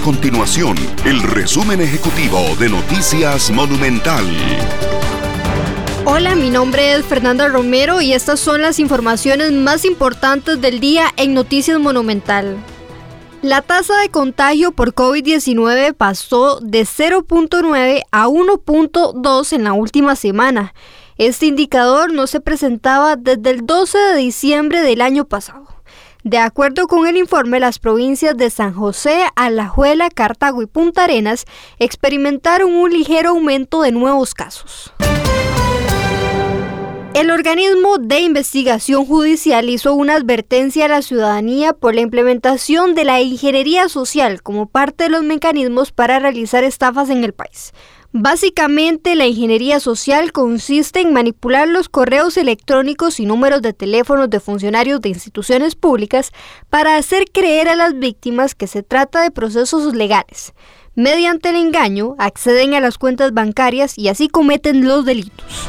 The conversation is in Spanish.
continuación el resumen ejecutivo de Noticias Monumental. Hola, mi nombre es Fernanda Romero y estas son las informaciones más importantes del día en Noticias Monumental. La tasa de contagio por COVID-19 pasó de 0.9 a 1.2 en la última semana. Este indicador no se presentaba desde el 12 de diciembre del año pasado. De acuerdo con el informe, las provincias de San José, Alajuela, Cartago y Punta Arenas experimentaron un ligero aumento de nuevos casos. El organismo de investigación judicial hizo una advertencia a la ciudadanía por la implementación de la ingeniería social como parte de los mecanismos para realizar estafas en el país. Básicamente, la ingeniería social consiste en manipular los correos electrónicos y números de teléfonos de funcionarios de instituciones públicas para hacer creer a las víctimas que se trata de procesos legales. Mediante el engaño, acceden a las cuentas bancarias y así cometen los delitos.